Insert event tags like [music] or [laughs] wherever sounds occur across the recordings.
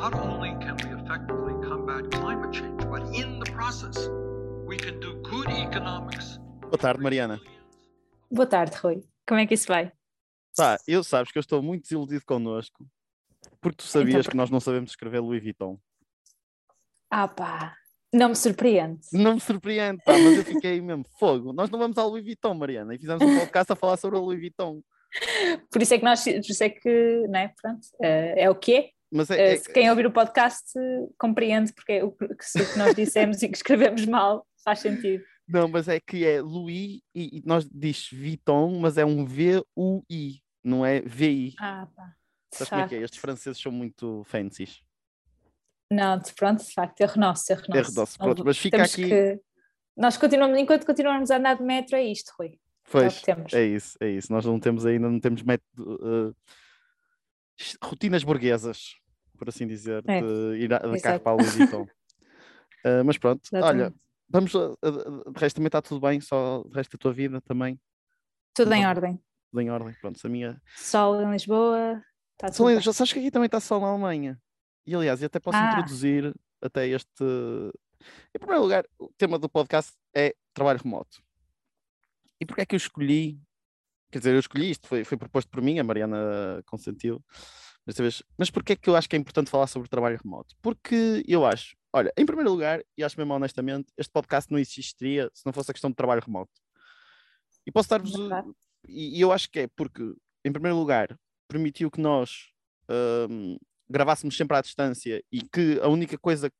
not only can we effectively combat climate change, but in the process, we can do good economics. Boa tarde, Mariana. Boa tarde, Rui. Como é que isso vai? Tá, eu sabes que eu estou muito desiludido connosco, porque tu sabias Então, que nós não sabemos escrever Louis Vuitton. Ah pá, não me surpreende. Não me surpreende, pá, mas eu fiquei [laughs] mesmo fogo. Nós não vamos ao Louis Vuitton, Mariana, e fizemos um podcast a falar sobre o Louis Vuitton. Por isso é que nós, por isso é que, não é? Pronto, eh, é o que é. Mas Eh, é, se quem ouvir o podcast compreende porque é o que, o que nós dissemos e que escrevemos mal faz sentido. não, mas é que é Louis e, e nós diz Vuitton, mas é um V-U-I, não é V-I. Ah pá. de Sabes como é que é? Estes franceses são muito fancies. Não, de- pronto, de facto, erro nosso, erro nosso. Erro nosso, pronto, mas fica temos aqui- que- Nós continuamos, enquanto continuarmos a andar de metro, é isto, Rui. Pois, que temos. é isso, é isso. Nós não temos ainda, não temos método, eh, rotinas burguesas, por assim dizer, É, de ir a- de carro para a Vuitton. Eh, [laughs] mas pronto, olha, Exatamente. vamos, a- a- de resto também está tudo bem, só o resto da tua vida também, Tudo em ordem. tudo em ordem. Pronto, a minha. Sol em Lisboa, está tudo bem. já sabes que aqui também está sol na Alemanha. E aliás, eu até posso Ah. introduzir até este. Em primeiro lugar, o tema do podcast é trabalho remoto. E porquê é que eu escolhi? Quer dizer, eu escolhi isto, foi, foi proposto por mim, a Mariana consentiu. Desta vez. Mas porquê é que eu acho que é importante falar sobre trabalho remoto? Porque eu acho, olha, em primeiro lugar, e acho mesmo honestamente, este podcast não existiria se não fosse a questão de trabalho remoto. E posso dar-vos. Verdade. E, e eu acho que é porque, em primeiro lugar, permitiu que nós hum, gravássemos sempre à distância e que a única coisa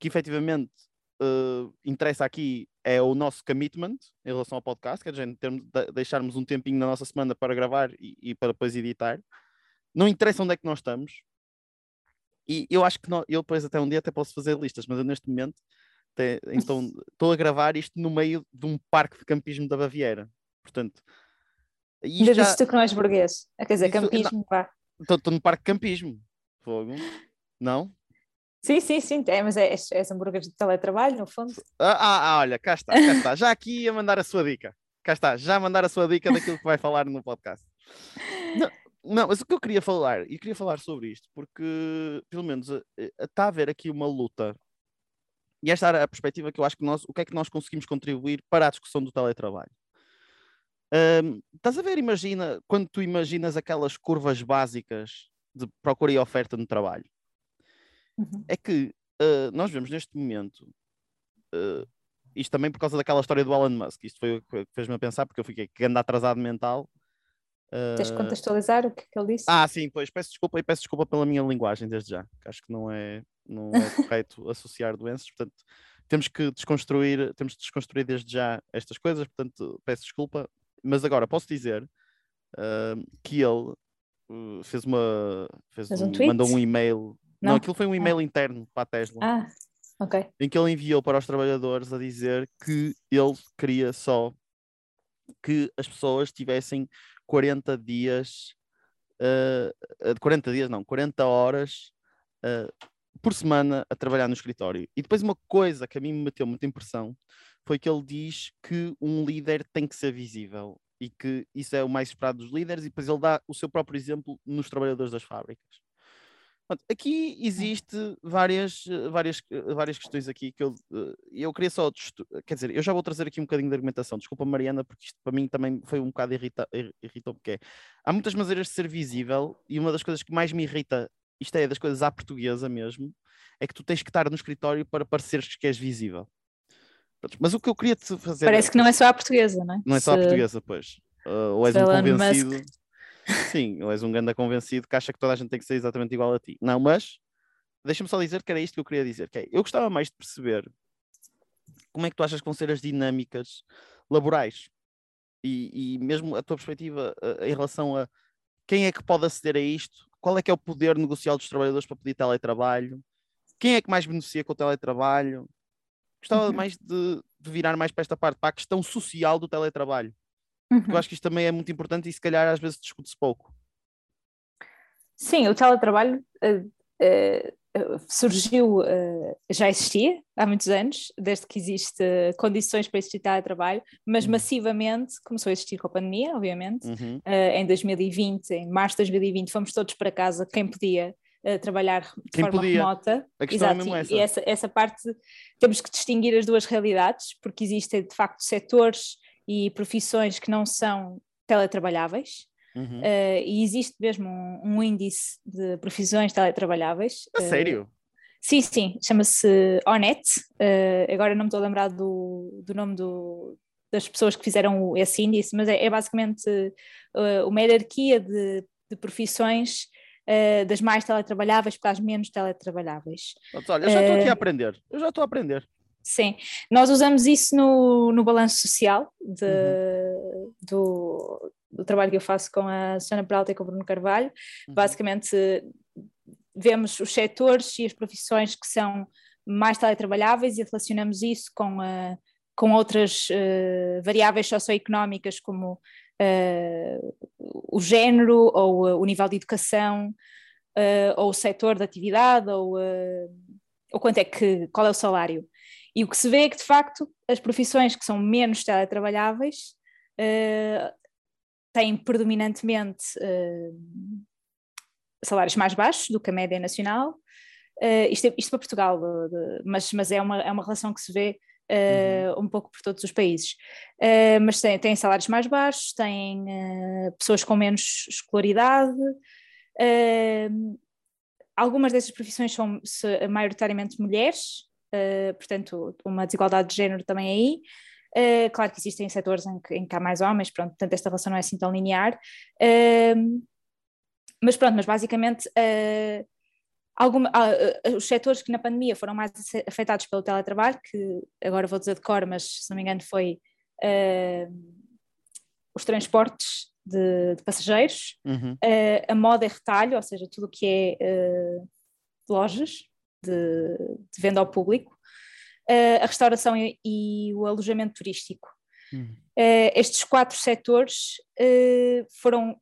que efetivamente uh, interessa aqui é o nosso commitment em relação ao podcast, que é termos, de- deixarmos um tempinho na nossa semana para gravar e, e para depois editar. Não interessa onde é que nós estamos. E eu acho que nó- eu depois até um dia até posso fazer listas, mas eu neste momento até- então [laughs] estou a gravar isto no meio de um parque de campismo da Baviera. Portanto, Ainda já- disse tu que não és burguês. Ah, Quer dizer, não. campismo, vá. Estou no parque de campismo. Fogo. Não? Sim, sim, sim, é, mas é, és, és hambúrguer de teletrabalho, no fundo. Ah, ah, ah, olha, cá está, cá está. Já aqui a mandar a sua dica. Cá está, já a mandar a sua dica daquilo que vai falar no podcast. [laughs] Não, não, mas o que eu queria falar, e queria falar sobre isto, porque pelo menos eh, eh, está a haver aqui uma luta, e esta era a perspectiva que eu acho que nós, o que é que nós conseguimos contribuir para a discussão do teletrabalho. Ahm, estás a ver, imagina, quando tu imaginas aquelas curvas básicas de procura e oferta no trabalho, Uhum. é que uh, nós vemos neste momento, uh, isto também por causa daquela história do Elon Musk, isto foi o que fez-me a pensar, porque eu fiquei ando atrasado mental. Tens de Uh, contextualizar o que, é que ele disse? ah, sim, pois peço desculpa e peço desculpa pela minha linguagem desde já, que acho que não é, não é [laughs] correto associar doenças, portanto, temos que desconstruir, temos de desconstruir desde já estas coisas, portanto, peço desculpa, mas agora posso dizer uh, que ele uh, fez uma fez Fez um um- tweet? mandou um e-mail. Não, Não? aquilo foi um e-mail interno para a Tesla Ah, ok. em que ele enviou para os trabalhadores a dizer que ele queria só que as pessoas tivessem 40 dias, uh, 40 dias não, 40 horas uh, por semana a trabalhar no escritório. E depois uma coisa que a mim me meteu muita impressão foi que ele diz que um líder tem que ser visível e que isso é o mais esperado dos líderes e depois ele dá o seu próprio exemplo nos trabalhadores das fábricas. Pronto, aqui existe várias, eh, várias, eh, várias questões aqui que eu, eh, eu queria só, quer dizer, eu já vou trazer aqui um bocadinho de argumentação, desculpa Mariana, porque isto para mim também foi um bocado irrita, ir- irritou, porque é, há muitas maneiras de ser visível e uma das coisas que mais me irrita, isto é das coisas à portuguesa mesmo, é que tu tens que estar no escritório para pareceres que és visível. Pronto, mas o que eu queria te fazer... Parece que não é só a portuguesa, não é? Não é só a Se- portuguesa, pois. Uh, ou és se um Elon Musk- convencido. Sim, ou és um ganda convencido que acha que toda a gente tem que ser exatamente igual a ti. Não, mas deixa-me só dizer que era isto que eu queria dizer. Que é, eu gostava mais de perceber como é que tu achas que vão ser as dinâmicas laborais e, e mesmo a tua perspectiva uh, em relação a quem é que pode aceder a isto, qual é que é o poder negocial dos trabalhadores para pedir teletrabalho, quem é que mais beneficia com o teletrabalho. Gostava Uhum. mais de, de virar mais para esta parte, para a questão social do teletrabalho. Porque eu Uhum. acho que isto também é muito importante e se calhar às vezes discute-se pouco. Sim, o teletrabalho eh, eh, surgiu, eh, já existia há muitos anos, desde que existe condições para existir teletrabalho, mas Uhum. massivamente começou a existir com a pandemia, obviamente. Uhum. Em 2020, em março de 2020, fomos todos para casa, quem podia, uh, trabalhar de Quem forma podia. remota. A questão é Exato, mesmo e- essa. E essa, essa parte temos que distinguir as duas realidades, porque existem de facto setores e profissões que não são teletrabalháveis, Uhum. uh, e existe mesmo um, um índice de profissões teletrabalháveis. A uh, sério? Sim, sim, chama-se ONET. uh, agora não me estou a lembrar do, do nome do- das pessoas que fizeram esse índice, mas é, é basicamente uma hierarquia de, de profissões das mais teletrabalháveis para as menos teletrabalháveis. Olha, eu já estou aqui a aprender. Eu já estou a aprender. Sim, nós usamos isso no, no balanço social de- Uhum. do, do trabalho que eu faço com a Susana Peralta e com o Bruno Carvalho. Uhum. Basicamente, vemos os setores e as profissões que são mais teletrabalháveis e relacionamos isso com, a- com outras eh, variáveis socioeconómicas, como eh, o género ou eh, o nível de educação, eh, ou o setor de atividade, ou, eh, ou quanto é que, qual é o salário. E o que se vê é que, de facto, as profissões que são menos teletrabalháveis eh, têm predominantemente eh, salários mais baixos do que a média nacional. Eh, isto, é- isto para Portugal, de- de- mas, mas é, uma, é uma relação que se vê eh, um pouco por todos os países. Eh, mas tem, tem salários mais baixos, têm eh, pessoas com menos escolaridade. algumas dessas profissões são se- maioritariamente mulheres, eh, portanto, uma desigualdade de género também aí. Eh, claro que existem setores em que, em que há mais homens, pronto, portanto, esta relação não é assim tão linear. Eh, mas pronto, mas basicamente eh, alguma, ah, os setores que na pandemia foram mais afetados pelo teletrabalho, que agora vou dizer de cor, mas se não me engano foi os transportes de, de passageiros, Uhum. a moda e retalho, ou seja, tudo o que é lojas de, de venda ao público, eh, a restauração e, e o alojamento turístico. Eh, estes quatro setores eh, foram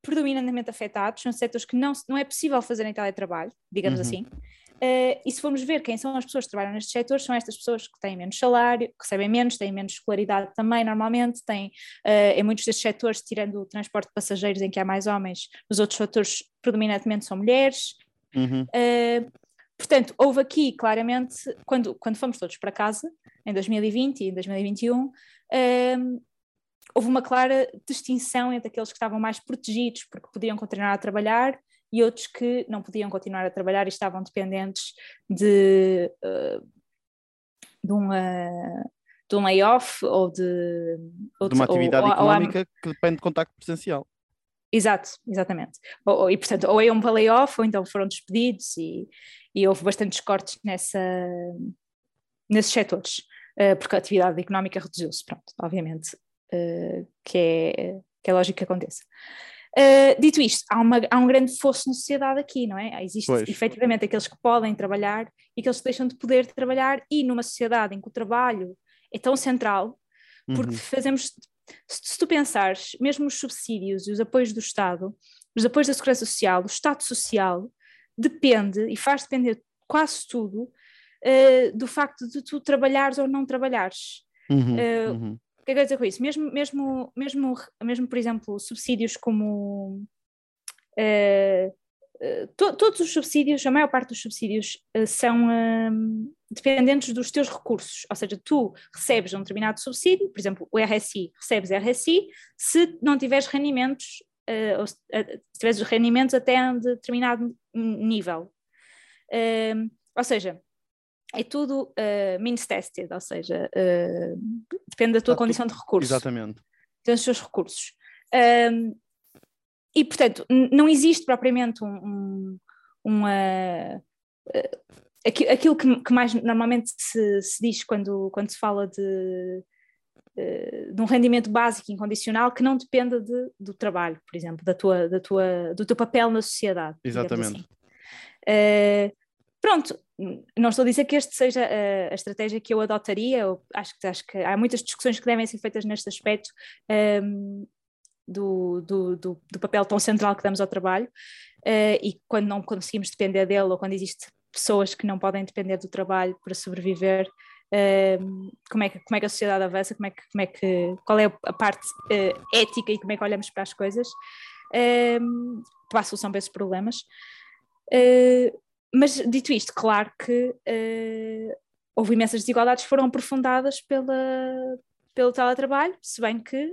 predominantemente afetados, são setores que não, não é possível fazer em teletrabalho, digamos Uhum. assim. Eh, e se formos ver quem são as pessoas que trabalham nestes setores, são estas pessoas que têm menos salário, que recebem menos, têm menos escolaridade também, normalmente, têm, eh, em muitos destes setores, tirando o transporte de passageiros em que há mais homens, nos outros setores predominantemente são mulheres, Uhum. Uh, portanto, houve aqui claramente, quando, quando fomos todos para casa, em 2020 e em 2021, um, houve uma clara distinção entre aqueles que estavam mais protegidos porque podiam continuar a trabalhar e outros que não podiam continuar a trabalhar e estavam dependentes de, uh, de, um, uh, de um layoff ou de, ou De uma ou- atividade ou- ou há- económica que depende de contacto presencial. Exato, exatamente. Ou, e portanto, ou é um layoff ou então foram despedidos e, e houve bastantes cortes nessa, nesses setores, eh, porque a atividade económica reduziu-se, pronto, obviamente, eh, que, é, que é lógico que aconteça. Eh, dito isto, há, uma- há um grande fosso na sociedade aqui, não é? Existe Pois. efetivamente aqueles que podem trabalhar e aqueles que deixam de poder trabalhar, e numa sociedade em que o trabalho é tão central, porque Uhum. fazemos, se, tu pensares, mesmo os subsídios e os apoios do Estado, os apoios da Segurança Social, o Estado Social, depende e faz depender quase tudo eh, do facto de tu trabalhares ou não trabalhares. Uhum. Eh, Uhum. O que é que eu quero dizer com isso? Mesmo, mesmo, mesmo, mesmo por exemplo, subsídios como. eh, to- todos os subsídios, a maior parte dos subsídios são hum, dependentes dos teus recursos, ou seja, tu recebes um determinado subsídio, por exemplo, o RSI, recebes RSI se não tiveres rendimentos, eh, ou se eh, se tiveres os rendimentos até um determinado nível. Hum, ou seja, é tudo uh, means tested, ou seja, uh, depende da tua Está condição de recurso, Exatamente. tem os seus recursos. Um, e, portanto, não existe propriamente um, um, uma. Aqui- aquilo que, que mais normalmente se, se diz quando, quando se fala de, uh, de um rendimento básico incondicional que não dependa de, do trabalho, por exemplo, da tua, da tua, do teu papel na sociedade. Exatamente. assim. Uh, pronto, não estou a dizer que este seja a, a estratégia que eu adotaria, eu acho, que- acho que há muitas discussões que devem ser feitas neste aspecto um, do, do, do, do papel tão central que damos ao trabalho uh, e quando não conseguimos depender dele ou quando existem pessoas que não podem depender do trabalho para sobreviver, um, como, é que, como é que a sociedade avança, como é que, como é que, qual é a parte uh, ética e como é que olhamos para as coisas um, para a solução para esses problemas. Uh, mas dito isto, claro que uh, houve imensas desigualdades que foram aprofundadas pela, pelo teletrabalho, se bem que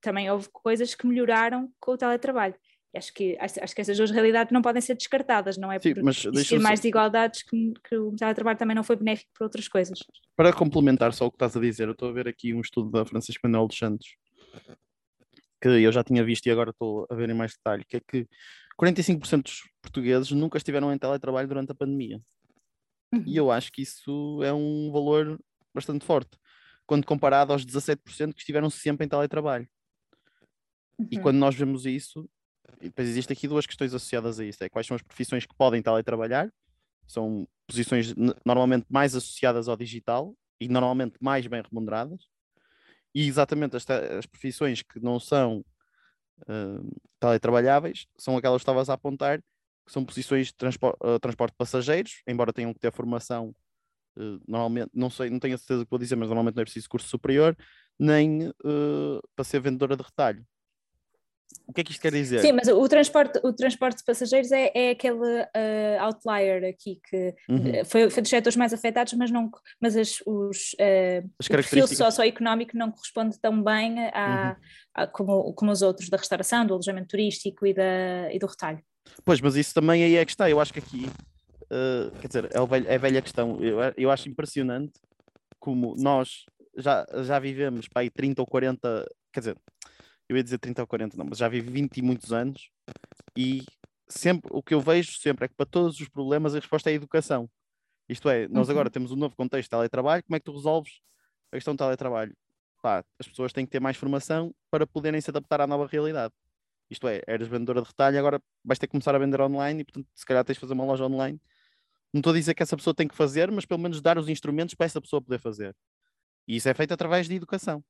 também houve coisas que melhoraram com o teletrabalho. Acho que, acho, que essas duas realidades não podem ser descartadas, não é Sim, por mas existir mais desigualdades que, que o teletrabalho também não foi benéfico para outras coisas. Para complementar só o que estás a dizer, eu estou a ver aqui um estudo da Francisco Manuel dos Santos, que eu já tinha visto e agora estou a ver em mais detalhe, que é que 45% dos portugueses nunca estiveram em teletrabalho durante a pandemia. Uhum. E eu acho que isso é um valor bastante forte, quando comparado aos 17% que estiveram sempre em teletrabalho. Uhum. E quando nós vemos isso, e depois existe aqui duas questões associadas a isso: é quais são as profissões que podem teletrabalhar, são posições normalmente mais associadas ao digital e normalmente mais bem remuneradas, e exatamente as, as profissões que não são uh, teletrabalháveis são aquelas que estavas a apontar, que são posições de uh, transporte de passageiros, embora tenham que ter formação. Uh, normalmente, não sei, não tenho a certeza que vou dizer, mas normalmente não é preciso curso superior, nem para ser vendedora de retalho. O que é que isto quer dizer? Sim, mas o transporte, o transporte de passageiros é, é aquele uh, outlier aqui que uhum. Eh, foi, foi dos setores mais afetados, mas, não, mas as, os, uh, as o perfil socioeconómico não corresponde tão bem a, uhum. a, como, como os outros da restauração, do alojamento turístico e, da, e do retalho. Pois, mas isso também aí é que está. Eu acho que aqui, uh, quer dizer, é, velho, é a velha questão. Eu, eu acho impressionante como nós já, já vivemos para aí 30 ou 40, quer dizer, eu ia dizer 30 ou 40, não, mas já vivo 20 e muitos anos e sempre o que eu vejo sempre é que para todos os problemas a resposta é a educação. Isto é, nós agora uhum. temos um novo contexto de teletrabalho, como é que tu resolves a questão do teletrabalho? Pá, as pessoas têm que ter mais formação para poderem se adaptar à nova realidade. Isto é, eras vendedora de retalho, agora vais ter que começar a vender online e, portanto, se calhar tens de fazer uma loja online. Não estou a dizer que essa pessoa tem que fazer, mas pelo menos dar os instrumentos para essa pessoa poder fazer. E isso é feito através de educação.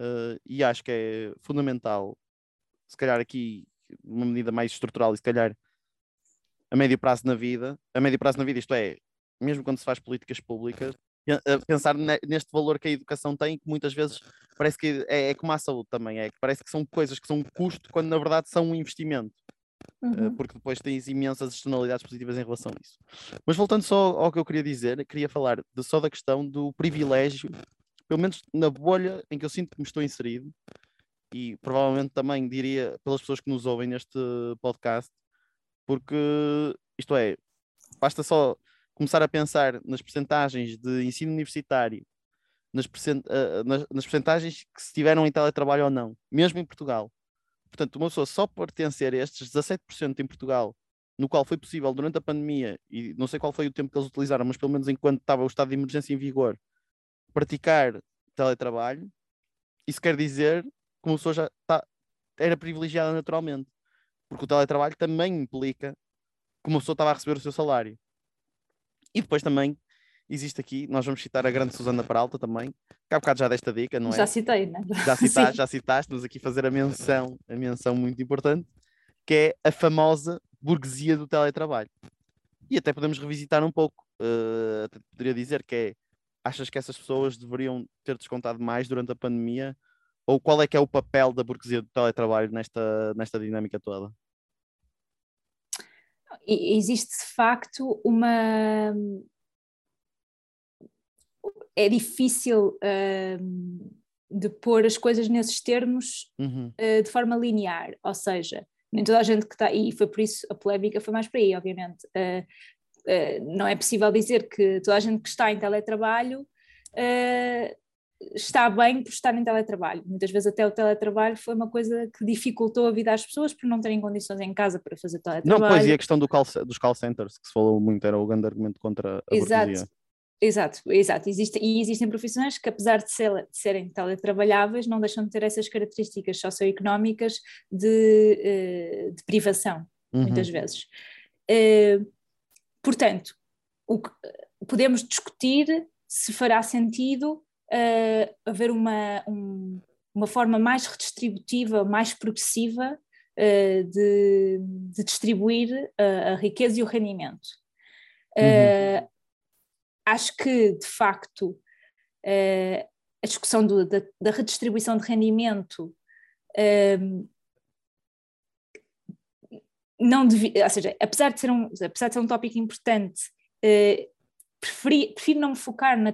Uh, e acho que é fundamental, se calhar aqui, uma medida mais estrutural e se calhar a médio prazo na vida, a médio prazo na vida, isto é, mesmo quando se faz políticas públicas, pensar neste valor que a educação tem, que muitas vezes parece que é, é como a saúde também, é que parece que são coisas que são um custo, quando na verdade são um investimento. Uhum. porque depois tens imensas externalidades positivas em relação a isso. Mas voltando só ao que eu queria dizer, queria falar de, só da questão do privilégio pelo menos na bolha em que eu sinto que me estou inserido, e provavelmente também diria pelas pessoas que nos ouvem neste podcast, porque isto é, basta só começar a pensar nas percentagens de ensino universitário, nas, percent uh, nas, nas percentagens que se tiveram em teletrabalho ou não, mesmo em Portugal. Portanto, uma pessoa só pertencer a estes 17% em Portugal, no qual foi possível durante a pandemia, e não sei qual foi o tempo que eles utilizaram, mas pelo menos enquanto estava o estado de emergência em vigor, praticar teletrabalho, isso quer dizer que uma pessoa já tá, era privilegiada naturalmente, porque o teletrabalho também implica que uma pessoa estava a receber o seu salário. E depois também existe aqui, nós vamos citar a grande Susana Peralta também, que há bocado já desta dica, não é? Já citei, né? Já [laughs] citaste, já citaste, mas aqui fazer a menção, a menção muito importante, que é a famosa burguesia do teletrabalho. E até podemos revisitar um pouco, uh, poderia dizer que é achas que essas pessoas deveriam ter descontado mais durante a pandemia? Ou qual é que é o papel da burguesia do teletrabalho nesta, nesta dinâmica toda? Existe de facto uma. É difícil uh, de pôr as coisas nesses termos uhum. uh, de forma linear, ou seja, nem toda a gente que está, e foi por isso a polémica foi mais para aí, obviamente. Uh, não é possível dizer que toda a gente que está em teletrabalho uh, está bem por estar em teletrabalho. Muitas vezes até o teletrabalho foi uma coisa que dificultou a vida às pessoas por não terem condições em casa para fazer teletrabalho. Não, pois, e a questão do call, dos call centers, que se falou muito, era o grande argumento contra a Exato. Burguesia. Exato, exato. Existe, e existem profissões que, apesar de, ser, de, serem teletrabalháveis, não deixam de ter essas características socioeconómicas de, uh, de privação, uhum. muitas vezes. Uh, Portanto, que, podemos discutir se fará sentido uh, haver uma, um, uma forma mais redistributiva, mais progressiva uh, de, de, distribuir a, a, riqueza e o rendimento. Uh, acho que, de facto, a discussão do, da, da, redistribuição de rendimento não devia, ou seja, apesar de ser um, apesar de ser um tópico importante, uh, preferi, prefiro não me focar na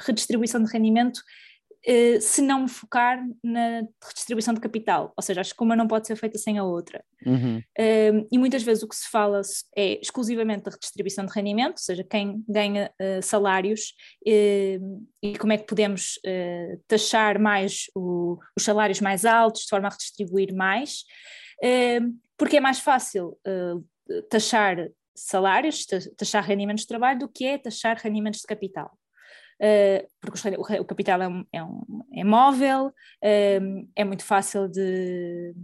redistribuição de rendimento uh, se não me focar na redistribuição de capital, ou seja, acho que uma não pode ser feita sem a outra. Uhum. Uh, e muitas vezes o que se fala é exclusivamente da redistribuição de rendimento, ou seja, quem ganha uh, salários e como é que podemos taxar mais o, os salários mais altos de forma a redistribuir mais, porque é mais fácil taxar salários, taxar rendimentos de trabalho, do que é taxar rendimentos de capital. Uh, porque o, capital é, um, é, um, é móvel, uh, é muito fácil de,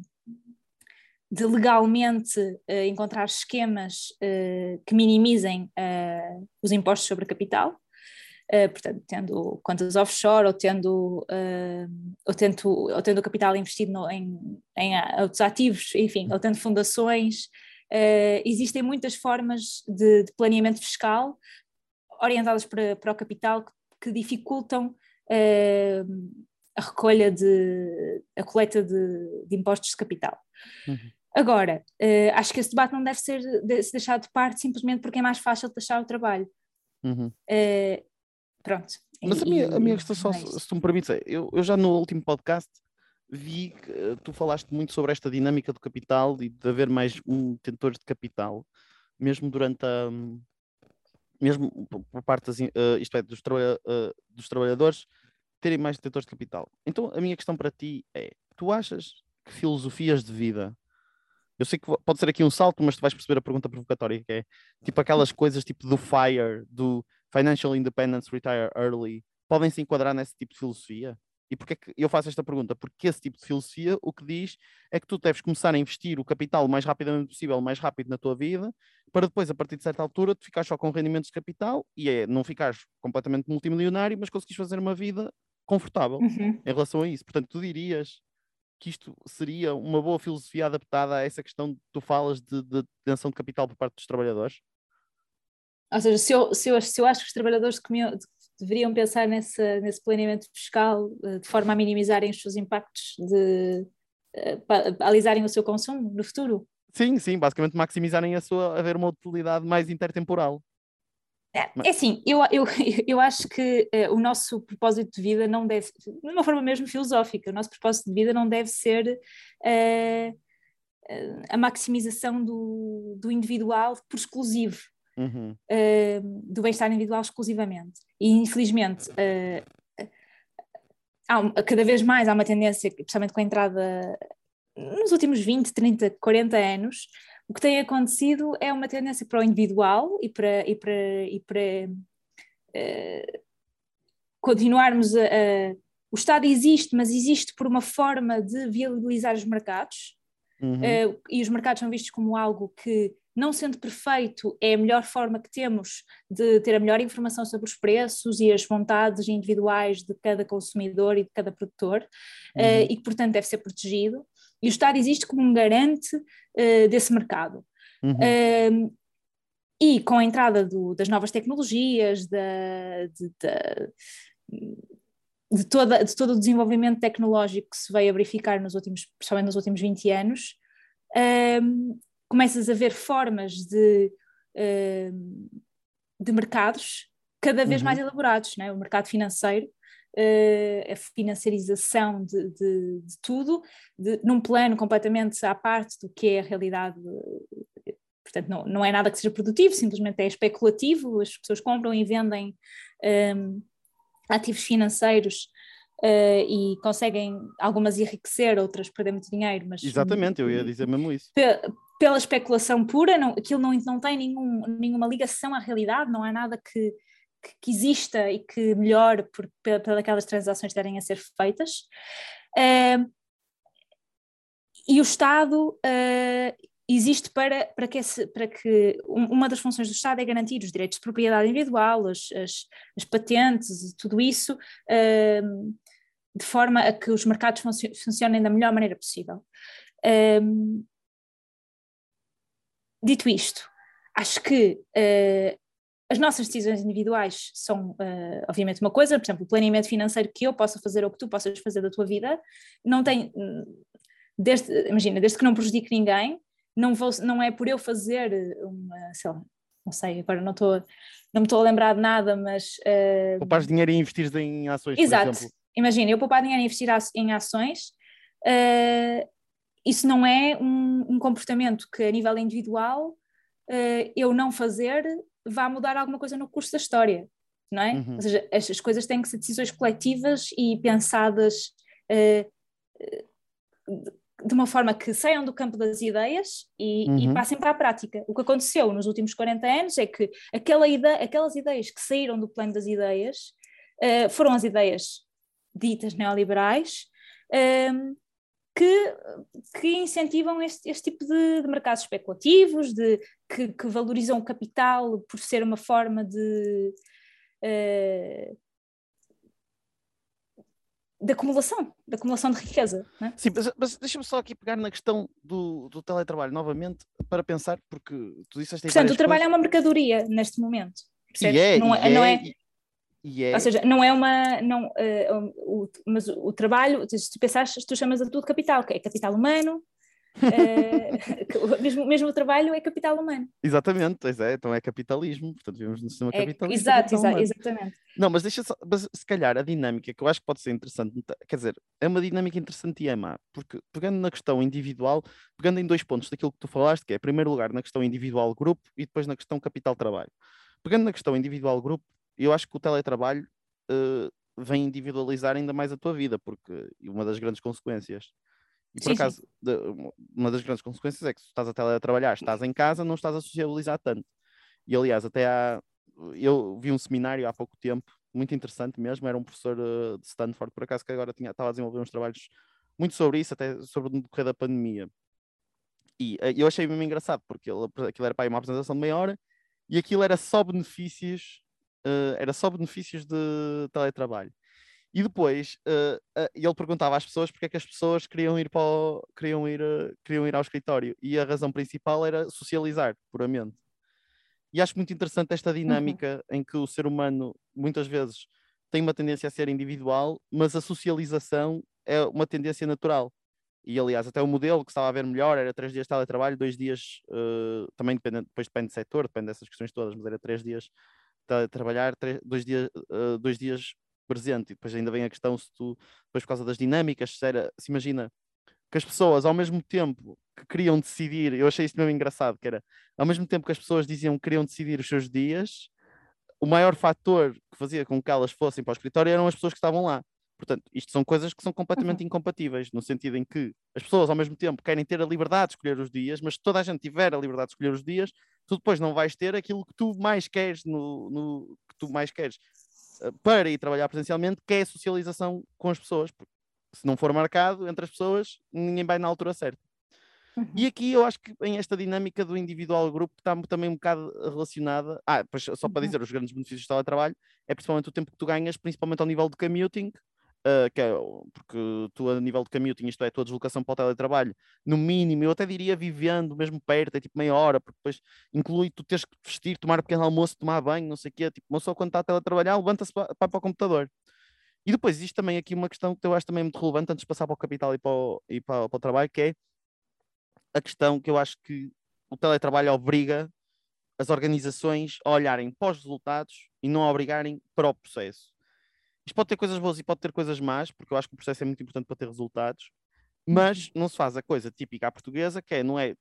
de legalmente uh, encontrar esquemas que minimizem os impostos sobre capital. Portanto, tendo contas offshore ou tendo, ou tendo, ou tendo o capital investido no, em, em outros ativos, enfim, ou tendo fundações, existem muitas formas de, de planeamento fiscal orientadas para, para o capital que que dificultam uh, a recolha de a coleta de, de impostos de capital. Uhum. Agora, uh, acho que esse debate não deve ser de, se deixado de parte simplesmente porque é mais fácil taxar o trabalho. Uhum. Uh, pronto. Mas e, a, minha, a minha questão, só, é se tu me permites, é, eu, eu já no último podcast vi que tu falaste muito sobre esta dinâmica do capital e de haver mais um detentor de capital, mesmo durante a, mesmo por parte das, uh, isto é, dos, uh, dos trabalhadores, terem mais detentores de capital. Então a minha questão para ti é: tu achas que filosofias de vida eu sei que pode ser aqui um salto, mas tu vais perceber a pergunta provocatória que é tipo aquelas coisas tipo do FIRE, do Financial Independence Retire Early, podem se enquadrar nesse tipo de filosofia? E porquê que eu faço esta pergunta? Porque esse tipo de filosofia o que diz é que tu deves começar a investir o capital o mais rapidamente possível, o mais rápido na tua vida, para depois, a partir de certa altura, tu ficares só com rendimentos de capital e é não ficares completamente multimilionário, mas conseguires fazer uma vida confortável uhum. em relação a isso. Portanto, tu dirias que isto seria uma boa filosofia adaptada a essa questão que tu falas de, de detenção de capital por parte dos trabalhadores? Ou seja, se eu, se eu, se eu acho que os trabalhadores comiam, deveriam pensar nesse, nesse planeamento fiscal eh, de forma a minimizarem os seus impactos, de uh, alisarem o seu consumo no futuro. Sim, sim, basicamente maximizarem a sua, haver uma utilidade mais intertemporal. É, é assim, eu, eu, [laughs] eu acho que uh, o nosso propósito de vida não deve, de uma forma mesmo filosófica, o nosso propósito de vida não deve ser a maximização do, do individual por exclusivo uhum. uh, do bem-estar individual exclusivamente. E infelizmente uh, há, cada vez mais há uma tendência, especialmente com a entrada nos últimos 20, 30, 40 anos, o que tem acontecido é uma tendência para o individual e para, e para, e para uh, continuarmos a, a, O Estado existe, mas existe por uma forma de viabilizar os mercados. Uhum. Uh, e os mercados são vistos como algo que não sendo perfeito, é a melhor forma que temos de ter a melhor informação sobre os preços e as vontades individuais de cada consumidor e de cada produtor, uhum. uh, e que, portanto, deve ser protegido. E o Estado existe como um garante uh, desse mercado. Uhum. Uh, e com a entrada do, das novas tecnologias, da, de, de, de, toda, de todo o desenvolvimento tecnológico que se veio a verificar nos últimos, principalmente nos últimos 20 anos, começas a ver formas de, uh, de mercados cada vez uhum. mais elaborados, é? o mercado financeiro, uh, a financiarização de, de, de tudo, num plano completamente à parte do que é a realidade. Portanto, não, não é nada que seja produtivo, simplesmente é especulativo, as pessoas compram e vendem um, ativos financeiros Uh, e conseguem algumas enriquecer, outras perder muito dinheiro, mas... Exatamente, eu ia dizer mesmo isso pela especulação pura, não, aquilo não, não tem nenhum, nenhuma ligação à realidade, não há nada que, que, que exista e que melhore por, pelas aquelas transações estarem a ser feitas. Uh, e o Estado uh, existe para, para, que esse, para que uma das funções do Estado é garantir os direitos de propriedade individual, as, as, as patentes, tudo isso, uh, de forma a que os mercados funcionem da melhor maneira possível. Um, Dito isto, acho que uh, as nossas decisões individuais são, uh, obviamente, uma coisa, por exemplo, o planeamento financeiro que eu possa fazer ou que tu possas fazer da tua vida, não tem, desde, imagina, desde que não prejudique ninguém, não, vou, não é por eu fazer uma, sei lá, não sei, agora não estou não me estou a lembrar de nada, mas. Uh... Poupares dinheiro e investir em ações. Exato. Imagina, eu poupar dinheiro e investir em ações, uh, isso não é um, um, comportamento que, a nível individual, uh, eu não fazer vá mudar alguma coisa no curso da história, não é? Uhum. Ou seja, as, as, coisas têm que ser decisões coletivas e pensadas de uma forma que saiam do campo das ideias e, uhum. e, passem para a prática. O que aconteceu nos últimos 40 anos é que aquela ideia, aquelas ideias que saíram do plano das ideias uh, foram as ideias ditas neoliberais um, que, que, incentivam este, este tipo de, de, mercados especulativos, de, que, que, valorizam o capital por ser uma forma de. Uh, de acumulação, de acumulação de riqueza. É? Sim, mas, mas deixa-me só aqui pegar na questão do, do teletrabalho novamente para pensar, porque tu disseste. Portanto, o trabalho coisas... é uma mercadoria neste momento. Percebes? É, não, é, não é, é e é... Ou seja, não é uma. Não, uh, o, mas o, o trabalho, se tu pensares, tu chamas a tudo capital, que é capital humano, [laughs] uh, mesmo, mesmo o trabalho é capital humano. Exatamente, pois é, então é capitalismo, portanto vivemos no sistema é, capitalista. Exato, exa exatamente. Não, mas deixa só, mas se calhar a dinâmica que eu acho que pode ser interessante, quer dizer, é uma dinâmica interessante e é má, porque pegando na questão individual, pegando em dois pontos daquilo que tu falaste, que é, em primeiro lugar, na questão individual-grupo e depois na questão capital-trabalho. Pegando na questão individual-grupo, eu acho que o teletrabalho uh, vem individualizar ainda mais a tua vida, porque uma das grandes consequências e por sim, acaso, sim. De, uma das grandes consequências é que se estás a teletrabalhar, estás em casa, não estás a socializar tanto. E aliás, até há. Eu vi um seminário há pouco tempo, muito interessante mesmo. Era um professor uh, de Stanford, por acaso, que agora tinha, estava a desenvolver uns trabalhos muito sobre isso, até sobre o decorrer da pandemia. E uh, eu achei mesmo engraçado, porque ele, aquilo era para uma apresentação de meia hora e aquilo era só benefícios, uh, era só benefícios de teletrabalho. E depois uh, uh, ele perguntava às pessoas porque é que as pessoas queriam ir, para o, queriam, ir, uh, queriam ir ao escritório. E a razão principal era socializar, puramente. E acho muito interessante esta uhum. dinâmica uhum. em que o ser humano muitas vezes tem uma tendência a ser individual, mas a socialização é uma tendência natural. E aliás, até o modelo que estava a ver melhor era três dias de teletrabalho, dois dias, também depende, depois depende do setor, depende dessas questões todas, mas era três dias de trabalhar, três, dois, dias, dois dias presente. E depois ainda vem a questão se tu, depois por causa das dinâmicas, se, era, se imagina que as pessoas, ao mesmo tempo que queriam decidir, eu achei isso mesmo engraçado, que era, ao mesmo tempo que as pessoas diziam que queriam decidir os seus dias, o maior fator que fazia com que elas fossem para o escritório eram as pessoas que estavam lá. Portanto, isto são coisas que são completamente uhum. incompatíveis, no sentido em que as pessoas, ao mesmo tempo, querem ter a liberdade de escolher os dias, mas se toda a gente tiver a liberdade de escolher os dias, tu depois não vais ter aquilo que tu mais queres no, no que tu mais queres para ir trabalhar presencialmente, que é a socialização com as pessoas. Porque se não for marcado entre as pessoas, ninguém vai na altura certa. Uhum. E aqui eu acho que em esta dinâmica do individual grupo está também um bocado relacionada. Ah, pois só para uhum. dizer, os grandes benefícios do teletrabalho é principalmente o tempo que tu ganhas, principalmente ao nível de commuting, Uh, que é, porque tu a nível de commuting, isto é, a tua deslocação para o teletrabalho, no mínimo, eu até diria vivendo mesmo perto, é tipo meia hora, porque depois inclui tu teres que vestir, tomar um pequeno almoço, tomar banho, não sei o quê, tipo, uma pessoa quando está a teletrabalhar, levanta-se para, para, o computador. E depois existe também aqui uma questão que eu acho também muito relevante antes de passar para o capital e para o, e para, para o trabalho, que é a questão que eu acho que o teletrabalho obriga as organizações a olharem para os resultados e não a obrigarem para o processo. Isto pode ter coisas boas e pode ter coisas más, porque eu acho que o processo é muito importante para ter resultados, mas uhum. não se faz a coisa típica à portuguesa, que é, não é.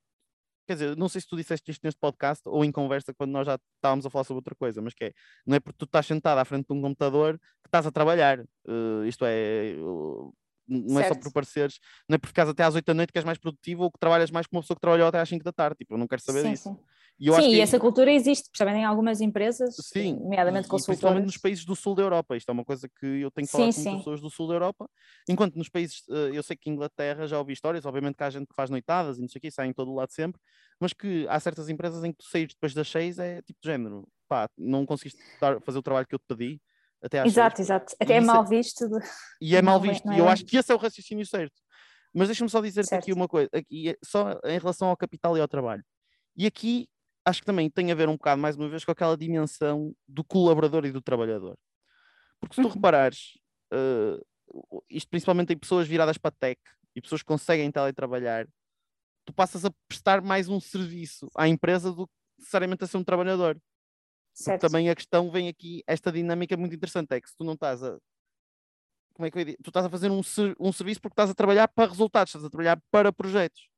Quer dizer, não sei se tu disseste isto neste podcast ou em conversa quando nós já estávamos a falar sobre outra coisa, mas que é, não é porque tu estás sentado à frente de um computador que estás a trabalhar. Uh, isto é, uh, não certo. é só por pareceres, não é por ficares até às 8 da noite que és mais produtivo ou que trabalhas mais com uma pessoa que trabalhou até às 5 da tarde. Tipo, eu não quero saber sim, disso. Sim. Sim, e essa cultura existe, principalmente em algumas empresas, sim, nomeadamente consultoras. Principalmente nos países do sul da Europa. Isto é uma coisa que eu tenho que falar sim, com sim. pessoas do sul da Europa. Enquanto nos países, eh, eu sei que Inglaterra já ouvi histórias, obviamente que há gente que faz noitadas e não sei o que, saem em todo o lado sempre, mas que há certas empresas em que tu saís depois das seis é tipo de género, pá, não conseguiste dar, fazer o trabalho que eu te pedi. Até às exato, seis. exato. Até é mal visto. De... E é mal visto. É, e eu é. acho que esse é o raciocínio certo. Mas deixa-me só dizer-te aqui uma coisa, aqui, só em relação ao capital e ao trabalho. E aqui acho que também tem a ver um bocado, mais uma vez, com aquela dimensão do colaborador e do trabalhador. Porque se tu uhum. reparares, uh, isto principalmente em pessoas viradas para tech e pessoas que conseguem teletrabalhar, tu passas a prestar mais um serviço à empresa do que necessariamente a ser um trabalhador. Também a questão vem aqui, esta dinâmica é muito interessante, é que se tu não estás a. Como é que eu digo? Tu estás a fazer um, um serviço porque estás a trabalhar para resultados, estás a trabalhar para projetos.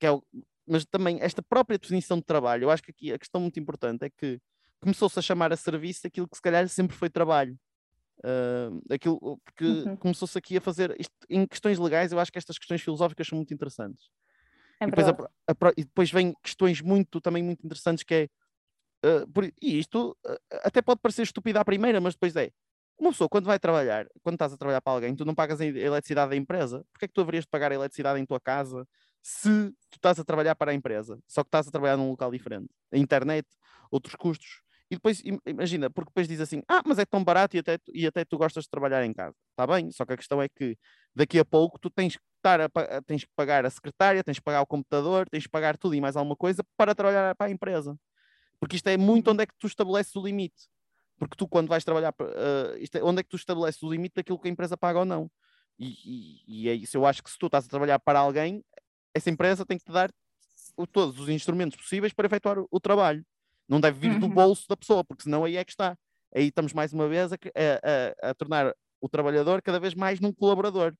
Que é o, mas também esta própria definição de trabalho, eu acho que aqui a questão muito importante é que começou-se a chamar a serviço aquilo que se calhar sempre foi trabalho. Uh, aquilo, porque uhum. começou-se aqui a fazer isto, em questões legais, eu acho que estas questões filosóficas são muito interessantes. É e, depois a, a, e depois vem questões muito também muito interessantes que é Uh, por, e isto uh, até pode parecer estúpido à primeira, mas depois é. Uma pessoa, quando vai trabalhar, quando estás a trabalhar para alguém, tu não pagas a eletricidade da empresa. Porquê é que tu haverias de pagar a eletricidade em tua casa se tu estás a trabalhar para a empresa? Só que estás a trabalhar num local diferente. A internet, outros custos. E depois, imagina, porque depois diz assim: ah, mas é tão barato e até, e até tu gostas de trabalhar em casa. Está bem, só que a questão é que daqui a pouco tu tens que, estar a, tens que pagar a secretária, tens que pagar o computador, tens que pagar tudo e mais alguma coisa para trabalhar para a empresa. Porque isto é muito uhum. onde é que tu estabeleces o limite. Porque tu, quando vais trabalhar, uh, isto é onde é que tu estabeleces o limite daquilo que a empresa paga ou não. E, e, e, é isso. Eu acho que se tu estás a trabalhar para alguém, essa empresa tem que te dar todos os instrumentos possíveis para efetuar o, o trabalho. Não deve vir uhum. do bolso da pessoa, porque senão aí é que está. Aí estamos mais uma vez a, a, a, a tornar o trabalhador cada vez mais num colaborador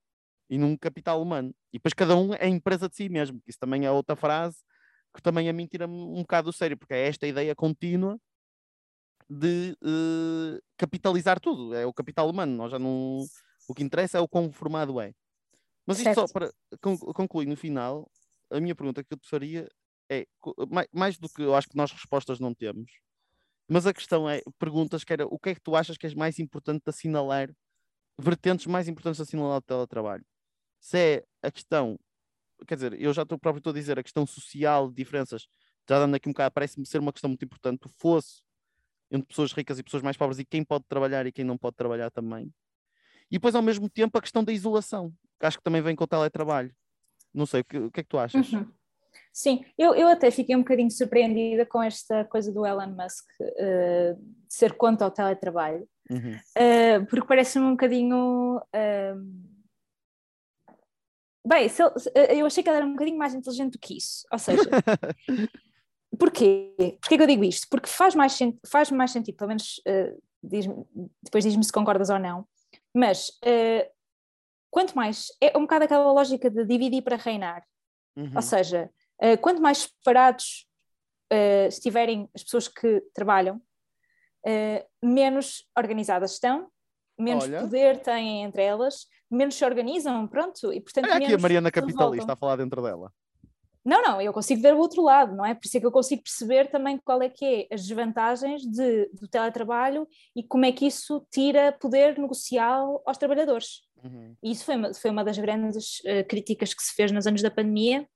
e num capital humano. E depois cada um é empresa de si mesmo. Isso também é outra frase que também a mim tira-me um bocado do sério, porque é esta ideia contínua de uh, capitalizar tudo, é o capital humano, nós já não. O que interessa é o quão formado é. Mas isto certo. só para concluir no final, a minha pergunta que eu te faria é mais do que eu acho que nós respostas não temos, mas a questão é: perguntas que era o que é que tu achas que é mais importante de assinalar, vertentes mais importantes de assinalar o teletrabalho? Se é a questão quer dizer, eu já estou próprio estou a dizer, a questão social, diferenças, já dando aqui um bocado, parece-me ser uma questão muito importante, o fosse entre pessoas ricas e pessoas mais pobres e quem pode trabalhar e quem não pode trabalhar também. E depois, ao mesmo tempo, a questão da isolação, acho que também vem com o teletrabalho. Não sei, o que, o que é que tu achas? Uhum. Sim, eu, eu até fiquei um bocadinho surpreendida com esta coisa do Elon Musk uh, ser contra o teletrabalho, uhum. uh, porque parece-me um bocadinho. Uh, Bem, ele, eu achei que ele era um bocadinho mais inteligente do que isso. Ou seja, [laughs] porquê? Porquê que eu digo isto? Porque faz mais, faz mais sentido, pelo menos uh, diz depois diz-me se concordas ou não, mas uh, quanto mais. É um bocado aquela lógica de dividir para reinar. Uhum. Ou seja, uh, quanto mais separados estiverem as pessoas que trabalham, menos organizadas estão, menos Olha. poder têm entre elas menos se organizam, pronto, e portanto. Olha aqui a Mariana Capitalista a falar dentro dela. Não, não, eu consigo ver o outro lado, não é? Por isso é que eu consigo perceber também qual é que é as desvantagens de, do teletrabalho e como é que isso tira poder negocial aos trabalhadores. Uhum. E isso foi uma, foi uma das grandes uh, críticas que se fez nos anos da pandemia,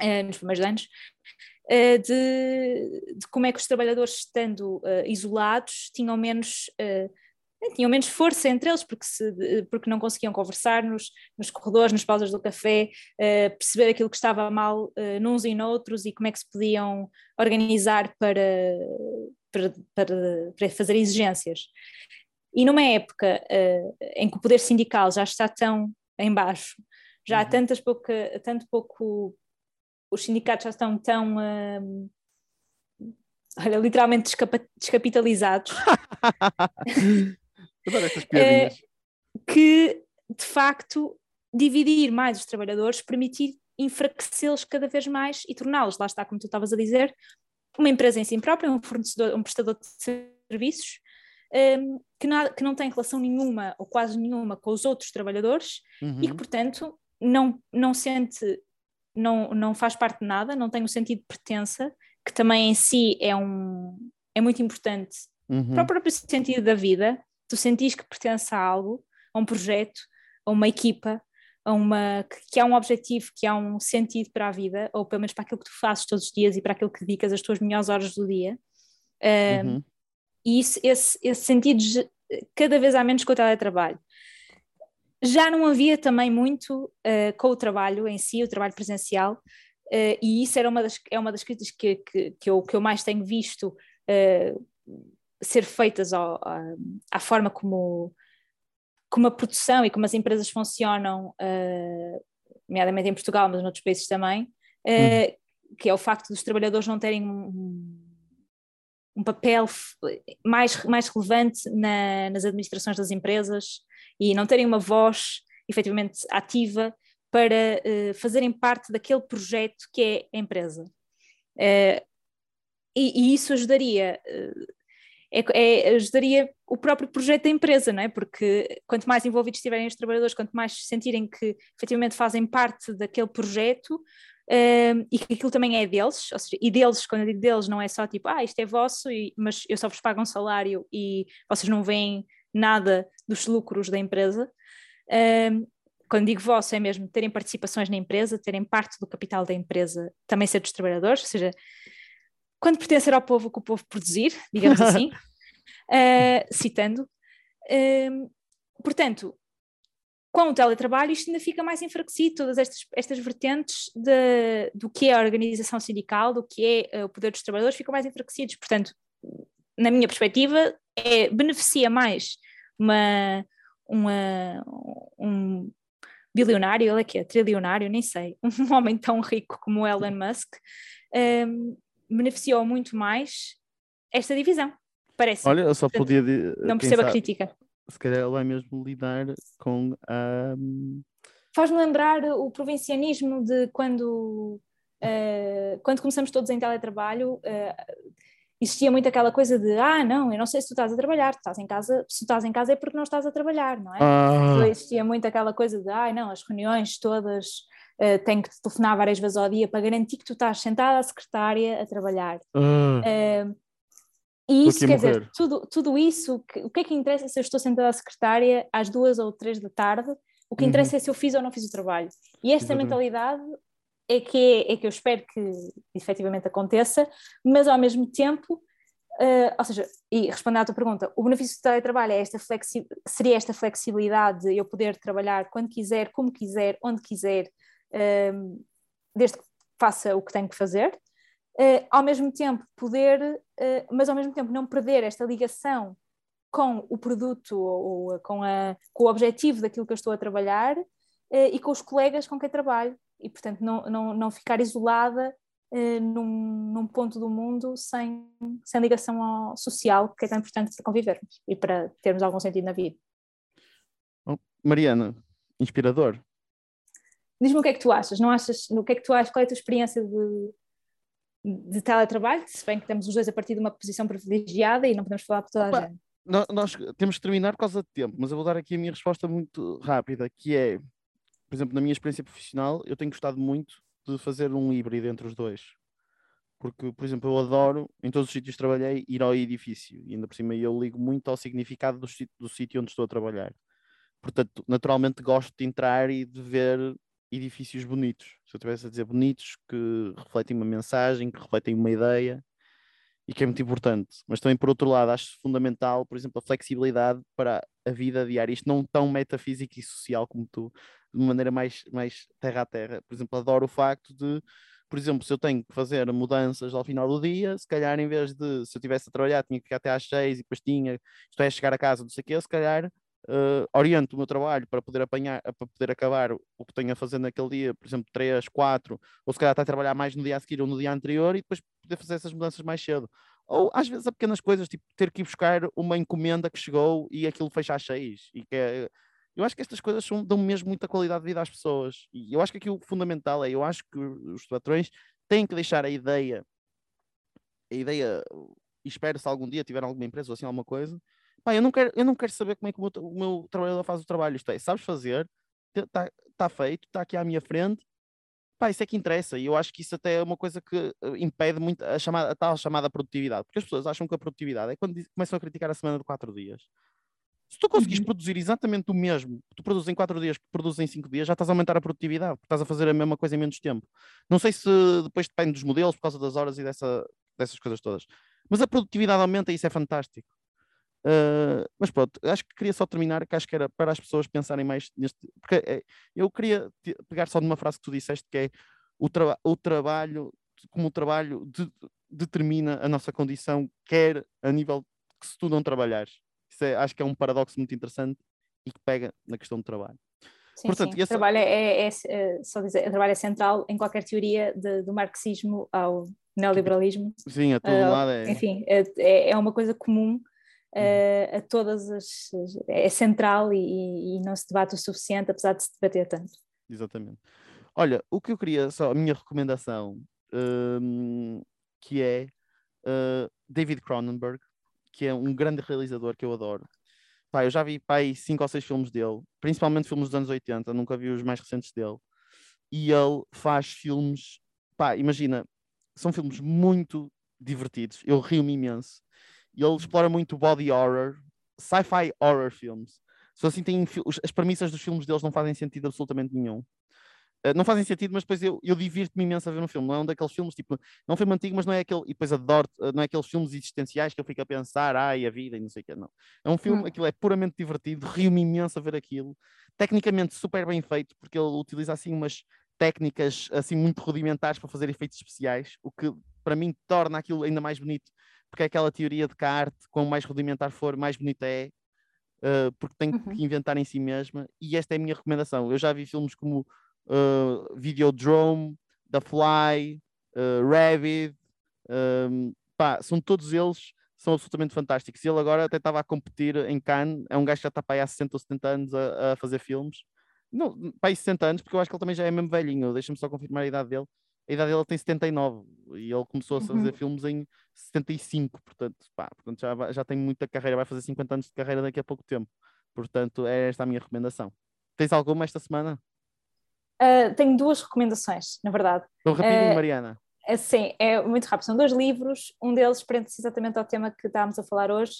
uh, nos primeiros anos, uh, de, de, como é que os trabalhadores, estando isolados, tinham menos tinham menos força entre eles porque, se, porque não conseguiam conversar nos, nos corredores, nas pausas do café, uh, perceber aquilo que estava mal uh, nos e noutros e como é que se podiam organizar para, para, para, para fazer exigências. E numa época uh, em que o poder sindical já está tão em baixo, já uhum. há tantas pouca, tanto pouco, os sindicatos já estão tão olha, literalmente descapitalizados. [laughs] É, que, de facto, dividir mais os trabalhadores, permitir enfraquecê-los cada vez mais e torná-los, lá está, como tu estavas a dizer, uma empresa em si própria, um fornecedor, um prestador de serviços, um, que, não, que não tem relação nenhuma ou quase nenhuma com os outros trabalhadores uhum. e que, portanto, não, não sente, não, não faz parte de nada, não tem o sentido de pertença, que também em si é, um, é muito importante uhum. para o próprio sentido da vida, tu sentis que pertence a algo, a um projeto, a uma equipa, a uma, que há um objetivo, que há um sentido para a vida, ou pelo menos para aquilo que tu fazes todos os dias e para aquilo que dedicas as tuas melhores horas do dia. Um, uhum. E isso, esse, esse sentido cada vez há menos com o teletrabalho. Já não havia também muito uh, com o trabalho em si, o trabalho presencial, uh, e isso era uma das, é uma das críticas que, que, que, eu, que eu mais tenho visto uh, ser feitas ao, à, à, forma como, como a produção e como as empresas funcionam, uh, nomeadamente em Portugal, mas noutros países também, uh, que é o facto dos trabalhadores não terem um, um papel mais, mais relevante na, nas administrações das empresas e não terem uma voz efetivamente ativa para uh, fazerem parte daquele projeto que é a empresa. E, e, isso ajudaria, é, é, ajudaria o próprio projeto da empresa, não é? Porque quanto mais envolvidos estiverem os trabalhadores, quanto mais sentirem que efetivamente fazem parte daquele projeto, Uh, e que aquilo também é deles, ou seja, e deles, quando eu digo deles, não é só tipo, ah, isto é vosso, e, mas eu só vos pago um salário e vocês não veem nada dos lucros da empresa. Uh, quando digo vosso, é mesmo terem participações na empresa, terem parte do capital da empresa, também ser dos trabalhadores, ou seja, quando pertencer ao povo, que o povo produzir, digamos assim, uh, [laughs] citando. Uh, portanto, com o teletrabalho isto ainda fica mais enfraquecido, todas estas, estas vertentes de, do que é a organização sindical, do que é uh, o poder dos trabalhadores, ficam mais enfraquecidos. Portanto, na minha perspectiva, é, beneficia mais uma, uma, um bilionário, ele é que é trilionário, nem sei, [laughs] um homem tão rico como Elon Musk, um, beneficiou muito mais esta divisão, parece. Olha, eu só podia. Não percebo a crítica. Se calhar ele vai mesmo lidar com a. Faz-me lembrar o provincianismo de quando, uh, quando começamos todos em teletrabalho. Uh, existia muito aquela coisa de ah, não, eu não sei se tu estás a trabalhar, tu estás em casa, se tu estás em casa é porque não estás a trabalhar, não é? Ah. Existia muito aquela coisa de ah, não, as reuniões todas uh, têm que te telefonar várias vezes ao dia para garantir que tu estás sentada à secretária a trabalhar. Ah. Uh, e isso, quer dizer, tudo, tudo isso, que, o que é que interessa se eu estou sentada à secretária às duas ou três da tarde? O que interessa uhum. é se eu fiz ou não fiz o trabalho. E esta Exatamente. mentalidade é que, é, é que eu espero que efetivamente aconteça, mas ao mesmo tempo, uh, ou seja, e respondendo à tua pergunta, o benefício do teletrabalho é esta flexi seria esta flexibilidade de eu poder trabalhar quando quiser, como quiser, onde quiser, uh, desde que faça o que tenho que fazer. Uh, ao mesmo tempo poder, mas ao mesmo tempo não perder esta ligação com o produto ou, ou com, a, com o objetivo daquilo que eu estou a trabalhar e com os colegas com quem trabalho e, portanto, não, não, não ficar isolada num, num, ponto do mundo sem, sem ligação ao social, que é tão importante para convivermos e para termos algum sentido na vida. Oh, Mariana, inspirador. Diz-me o que é que tu achas, não achas, o que é que tu achas, qual é a tua experiência de, de teletrabalho, se bem que estamos os dois a partir de uma posição privilegiada e não podemos falar por toda a gente. Nós temos que terminar por causa de tempo, mas eu vou dar aqui a minha resposta muito rápida, que é por exemplo, na minha experiência profissional, eu tenho gostado muito de fazer um híbrido entre os dois. Porque, por exemplo, eu adoro, em todos os sítios que trabalhei, ir ao edifício. E ainda por cima eu ligo muito ao significado do, do sítio onde estou a trabalhar. Portanto, naturalmente gosto de entrar e de ver edifícios bonitos. Se eu estivesse a dizer bonitos, que refletem uma mensagem, que refletem uma ideia e que é muito importante. Mas também, por outro lado, acho fundamental, por exemplo, a flexibilidade para a vida diária. Isto não tão metafísico e social como tu, de maneira mais, mais terra a terra. Por exemplo, adoro o facto de, por exemplo, se eu tenho que fazer mudanças ao final do dia, se calhar em vez de, se eu estivesse a trabalhar, tinha que ficar até às seis e depois tinha, isto é, chegar a casa, não sei o quê, se calhar uh, oriento o meu trabalho para poder apanhar, para poder acabar o que tenho a fazer naquele dia, por exemplo, três, quatro, ou se calhar até trabalhar mais no dia a seguir ou no dia anterior e depois poder fazer essas mudanças mais cedo. Ou às vezes há pequenas coisas, tipo ter que ir buscar uma encomenda que chegou e aquilo fecha às seis. E que é, eu acho que estas coisas são, dão mesmo muita qualidade de vida às pessoas. E eu acho que aqui o fundamental é, eu acho que os patrões têm que deixar a ideia, a ideia, espero se algum dia tiver alguma empresa ou assim alguma coisa, pá, eu não quero, eu não quero saber como é que o meu, o meu trabalhador faz o trabalho. Isto é, sabes fazer, está tá feito, está aqui à minha frente, pá, isso é que interessa. E eu acho que isso até é uma coisa que eh, impede muito a, chamada, a tal chamada produtividade. Porque as pessoas acham que a produtividade é quando começam a criticar a semana de quatro dias. Se tu conseguires uhum. produzir exatamente o mesmo que tu produzes em 4 dias que produzes em 5 dias, já estás a aumentar a produtividade, porque estás a fazer a mesma coisa em menos tempo. Não sei se depois depende dos modelos, por causa das horas e dessa, dessas coisas todas. Mas a produtividade aumenta e isso é fantástico. Uh, mas pronto, acho que queria só terminar, que acho que era para as pessoas pensarem mais neste. Porque é, eu queria pegar só numa frase que tu disseste que é o, traba o trabalho, como o trabalho de determina a nossa condição, quer a nível que se tu não trabalhares. Isso é, acho que é um paradoxo muito interessante e que pega na questão do trabalho. Sim, Portanto, sim. O trabalho é, é, é, só dizer, o trabalho é central em qualquer teoria de, do marxismo ao neoliberalismo. Sim, a todo uh, lado é. Enfim, é, é uma coisa comum uh, a todas as. É central e, e, não se debate o suficiente, apesar de se debater tanto. Exatamente. Olha, o que eu queria, só a minha recomendação, um, que é uh, David Cronenberg, que é um grande realizador que eu adoro. Pá, eu já vi pai cinco ou seis filmes dele, principalmente filmes dos anos 80, nunca vi os mais recentes dele. E ele faz filmes, pá, imagina, são filmes muito divertidos, eu rio-me imenso. E ele explora muito body horror, sci-fi horror filmes. Só assim tem as premissas dos filmes deles não fazem sentido absolutamente nenhum. Uh, não fazem sentido, mas depois eu, eu divirto-me imenso a ver um filme. Não é um daqueles filmes, tipo, não é um filme antigo, mas não é aquele, e depois adoro, uh, não é aqueles filmes existenciais que eu fico a pensar, ai, a vida e não sei o que, não. É um filme, hum. aquilo é puramente divertido, rio-me imenso a ver aquilo. Tecnicamente super bem feito, porque ele utiliza assim umas técnicas assim muito rudimentares para fazer efeitos especiais, o que para mim torna aquilo ainda mais bonito, porque é aquela teoria de que a arte, quanto mais rudimentar for, mais bonita é, uh, porque tem uhum. que inventar em si mesma, e esta é a minha recomendação. Eu já vi filmes como uh, Videodrome, The Fly, uh, Rabbit, um, pá, são todos eles são absolutamente fantásticos. E ele agora até estava a competir em Cannes, é um gajo que já está para aí há 60 ou 70 anos a, a fazer filmes. Não, para aí 60 anos, porque eu acho que ele também já é mesmo velhinho. Deixa-me só confirmar a idade dele. A idade dele tem 79 e ele começou a fazer uhum. filmes em 75, portanto, pá, portanto já, já tem muita carreira, vai fazer 50 anos de carreira daqui a pouco tempo. Portanto, é esta a minha recomendação. Tens alguma esta semana? Uh, tenho duas recomendações, na verdade. Estou rapidinho, uh, Mariana. Uh, sim, é muito rápido. São dois livros. Um deles prende-se exatamente ao tema que estávamos a falar hoje,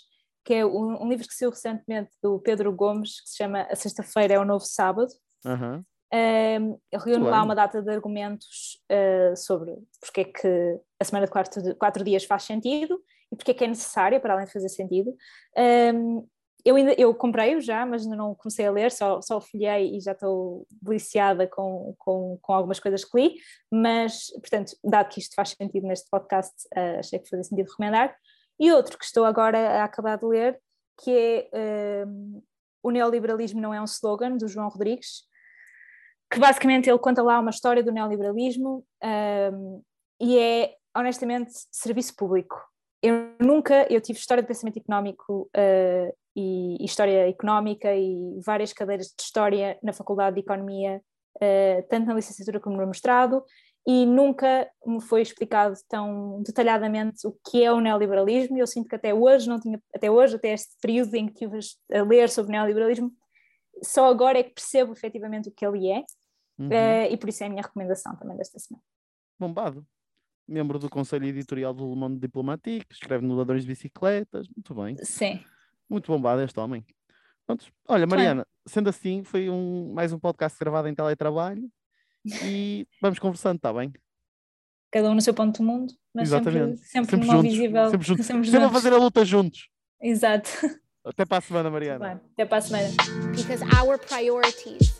que é um, um, livro que saiu recentemente do Pedro Gomes, que se chama A Sexta-feira é o Novo Sábado. Uhum. Ele reúne lá uma data de argumentos sobre porque é que a semana de quatro, de quatro dias faz sentido e porque é que é necessária, para além de fazer sentido. Um, eu ainda eu comprei-o já, mas ainda não comecei a ler, só, só folhei e já estou deliciada com, com, com algumas coisas que li, mas, portanto, dado que isto faz sentido neste podcast, uh, achei que fazia sentido recomendar. E outro que estou agora a acabar de ler, que é uh, O Neoliberalismo Não é um Slogan, do João Rodrigues, que basicamente ele conta lá uma história do neoliberalismo uh, e é, honestamente, serviço público. Eu nunca, eu tive história de pensamento económico uh, e História Económica e várias cadeiras de História na Faculdade de Economia, uh, tanto na licenciatura como no mestrado, e nunca me foi explicado tão detalhadamente o que é o neoliberalismo, e eu sinto que até hoje não tinha, até hoje, até este período em que estive a ler sobre neoliberalismo, só agora é que percebo efetivamente o que ele é, uhum. uh, e por isso é a minha recomendação também desta semana. Bombado. Membro do Conselho Editorial do Le Monde Diplomatique, escreve no Ladrões de Bicicletas, muito bem. Sim. Muito bombado este homem. Pronto. Olha, Mariana, sendo assim, foi um, mais um podcast gravado em teletrabalho e vamos conversando, está bem? Cada um no seu ponto do mundo, mas Exatamente. sempre, sempre, sempre juntos, visível. Sempre juntos. Sempre, sempre a fazer a luta juntos. Exato. Até para a semana, Mariana. Até para a semana. Because our priorities